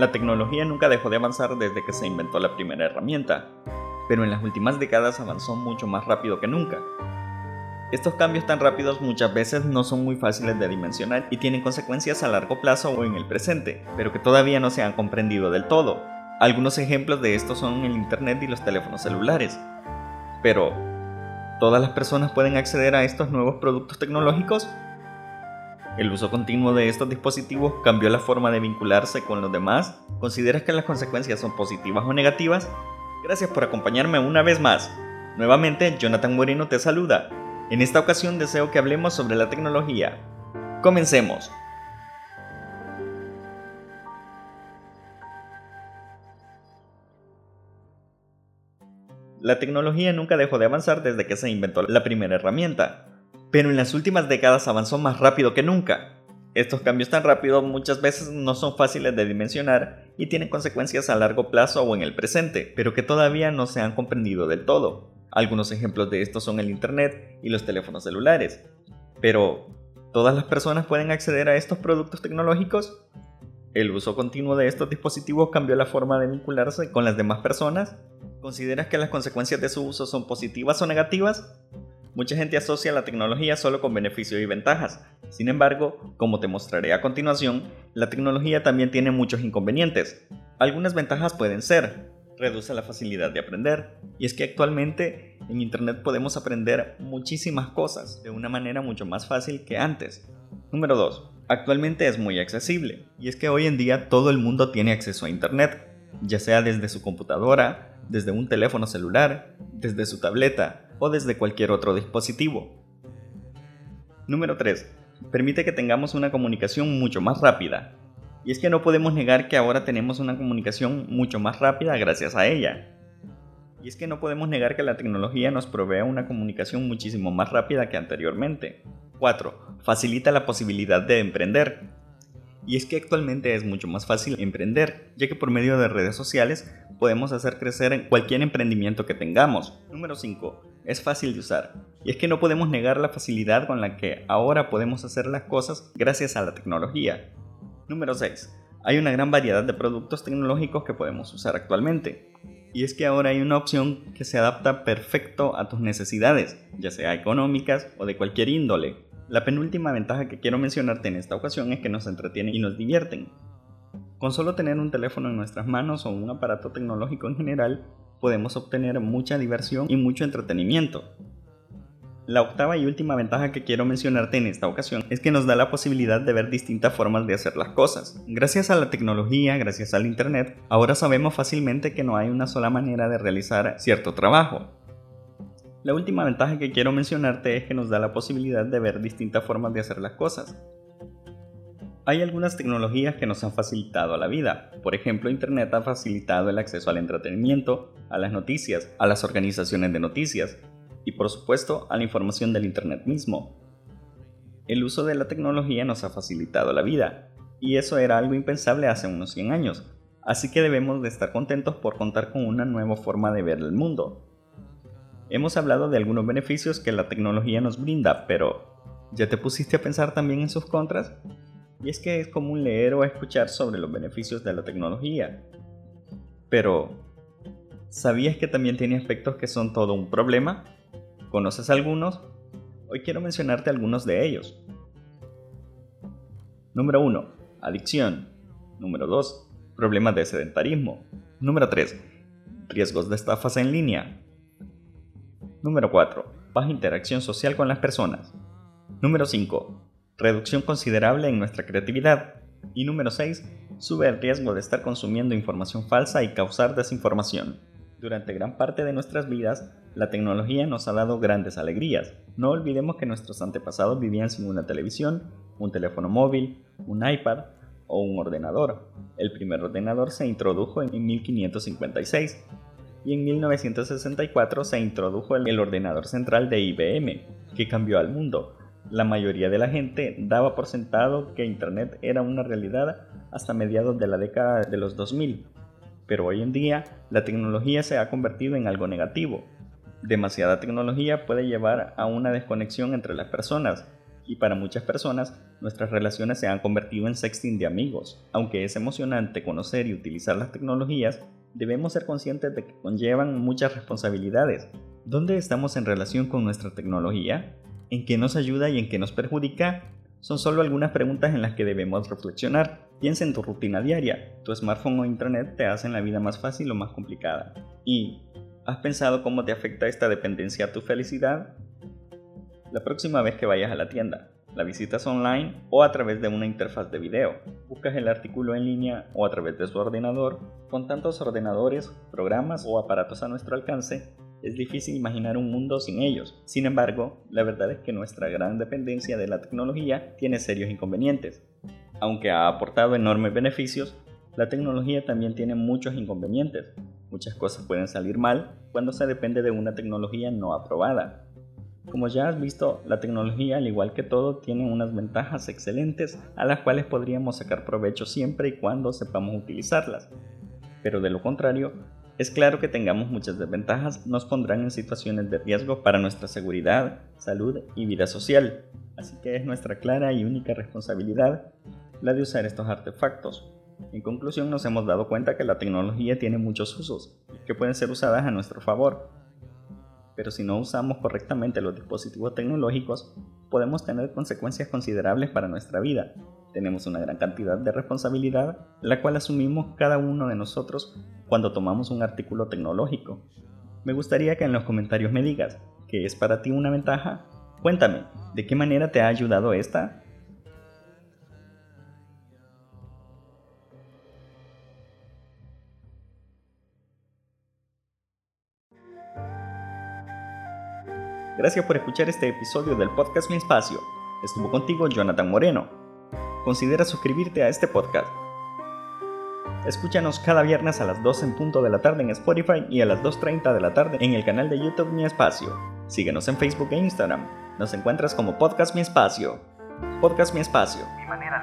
La tecnología nunca dejó de avanzar desde que se inventó la primera herramienta, pero en las últimas décadas avanzó mucho más rápido que nunca. Estos cambios tan rápidos muchas veces no son muy fáciles de dimensionar y tienen consecuencias a largo plazo o en el presente, pero que todavía no se han comprendido del todo. Algunos ejemplos de esto son el Internet y los teléfonos celulares. Pero, ¿todas las personas pueden acceder a estos nuevos productos tecnológicos? ¿El uso continuo de estos dispositivos cambió la forma de vincularse con los demás? ¿Consideras que las consecuencias son positivas o negativas? Gracias por acompañarme una vez más. Nuevamente, Jonathan Moreno te saluda. En esta ocasión deseo que hablemos sobre la tecnología. Comencemos. La tecnología nunca dejó de avanzar desde que se inventó la primera herramienta, pero en las últimas décadas avanzó más rápido que nunca. Estos cambios tan rápidos muchas veces no son fáciles de dimensionar y tienen consecuencias a largo plazo o en el presente, pero que todavía no se han comprendido del todo. Algunos ejemplos de esto son el Internet y los teléfonos celulares. Pero, ¿todas las personas pueden acceder a estos productos tecnológicos? ¿El uso continuo de estos dispositivos cambió la forma de vincularse con las demás personas? ¿Consideras que las consecuencias de su uso son positivas o negativas? Mucha gente asocia la tecnología solo con beneficios y ventajas. Sin embargo, como te mostraré a continuación, la tecnología también tiene muchos inconvenientes. Algunas ventajas pueden ser, reduce la facilidad de aprender, y es que actualmente en Internet podemos aprender muchísimas cosas de una manera mucho más fácil que antes. Número 2. Actualmente es muy accesible, y es que hoy en día todo el mundo tiene acceso a Internet, ya sea desde su computadora, desde un teléfono celular, desde su tableta, o desde cualquier otro dispositivo. Número 3. Permite que tengamos una comunicación mucho más rápida. Y es que no podemos negar que ahora tenemos una comunicación mucho más rápida gracias a ella. Y es que no podemos negar que la tecnología nos provee una comunicación muchísimo más rápida que anteriormente. 4. Facilita la posibilidad de emprender. Y es que actualmente es mucho más fácil emprender, ya que por medio de redes sociales podemos hacer crecer cualquier emprendimiento que tengamos. Número 5 es fácil de usar. Y es que no podemos negar la facilidad con la que ahora podemos hacer las cosas gracias a la tecnología. Número 6. Hay una gran variedad de productos tecnológicos que podemos usar actualmente. Y es que ahora hay una opción que se adapta perfecto a tus necesidades, ya sea económicas o de cualquier índole. La penúltima ventaja que quiero mencionarte en esta ocasión es que nos entretienen y nos divierten. Con solo tener un teléfono en nuestras manos o un aparato tecnológico en general, podemos obtener mucha diversión y mucho entretenimiento. La octava y última ventaja que quiero mencionarte en esta ocasión es que nos da la posibilidad de ver distintas formas de hacer las cosas. Gracias a la tecnología, gracias al Internet, ahora sabemos fácilmente que no hay una sola manera de realizar cierto trabajo. La última ventaja que quiero mencionarte es que nos da la posibilidad de ver distintas formas de hacer las cosas. Hay algunas tecnologías que nos han facilitado la vida. Por ejemplo, Internet ha facilitado el acceso al entretenimiento, a las noticias, a las organizaciones de noticias y por supuesto a la información del Internet mismo. El uso de la tecnología nos ha facilitado la vida y eso era algo impensable hace unos 100 años. Así que debemos de estar contentos por contar con una nueva forma de ver el mundo. Hemos hablado de algunos beneficios que la tecnología nos brinda, pero ¿ya te pusiste a pensar también en sus contras? Y es que es común leer o escuchar sobre los beneficios de la tecnología. Pero, ¿sabías que también tiene aspectos que son todo un problema? ¿Conoces algunos? Hoy quiero mencionarte algunos de ellos. Número 1. Adicción. Número 2. Problemas de sedentarismo. Número 3. Riesgos de estafas en línea. Número 4. Baja interacción social con las personas. Número 5 reducción considerable en nuestra creatividad. Y número 6, sube el riesgo de estar consumiendo información falsa y causar desinformación. Durante gran parte de nuestras vidas, la tecnología nos ha dado grandes alegrías. No olvidemos que nuestros antepasados vivían sin una televisión, un teléfono móvil, un iPad o un ordenador. El primer ordenador se introdujo en 1556 y en 1964 se introdujo el ordenador central de IBM, que cambió al mundo la mayoría de la gente daba por sentado que Internet era una realidad hasta mediados de la década de los 2000, pero hoy en día la tecnología se ha convertido en algo negativo. Demasiada tecnología puede llevar a una desconexión entre las personas y para muchas personas nuestras relaciones se han convertido en sexting de amigos. Aunque es emocionante conocer y utilizar las tecnologías, debemos ser conscientes de que conllevan muchas responsabilidades. ¿Dónde estamos en relación con nuestra tecnología? ¿En qué nos ayuda y en qué nos perjudica? Son solo algunas preguntas en las que debemos reflexionar. Piensa en tu rutina diaria. Tu smartphone o internet te hacen la vida más fácil o más complicada. ¿Y has pensado cómo te afecta esta dependencia a tu felicidad? La próxima vez que vayas a la tienda, la visitas online o a través de una interfaz de video. Buscas el artículo en línea o a través de su ordenador. Con tantos ordenadores, programas o aparatos a nuestro alcance, es difícil imaginar un mundo sin ellos. Sin embargo, la verdad es que nuestra gran dependencia de la tecnología tiene serios inconvenientes. Aunque ha aportado enormes beneficios, la tecnología también tiene muchos inconvenientes. Muchas cosas pueden salir mal cuando se depende de una tecnología no aprobada. Como ya has visto, la tecnología, al igual que todo, tiene unas ventajas excelentes a las cuales podríamos sacar provecho siempre y cuando sepamos utilizarlas. Pero de lo contrario, es claro que tengamos muchas desventajas nos pondrán en situaciones de riesgo para nuestra seguridad, salud y vida social, así que es nuestra clara y única responsabilidad la de usar estos artefactos. En conclusión nos hemos dado cuenta que la tecnología tiene muchos usos, que pueden ser usadas a nuestro favor, pero si no usamos correctamente los dispositivos tecnológicos, podemos tener consecuencias considerables para nuestra vida. Tenemos una gran cantidad de responsabilidad, la cual asumimos cada uno de nosotros cuando tomamos un artículo tecnológico. Me gustaría que en los comentarios me digas, ¿qué es para ti una ventaja? Cuéntame, ¿de qué manera te ha ayudado esta? Gracias por escuchar este episodio del podcast Mi Espacio. Estuvo contigo Jonathan Moreno. Considera suscribirte a este podcast. Escúchanos cada viernes a las 2 en punto de la tarde en Spotify y a las 2.30 de la tarde en el canal de YouTube Mi Espacio. Síguenos en Facebook e Instagram. Nos encuentras como Podcast Mi Espacio. Podcast Mi Espacio. Mi manera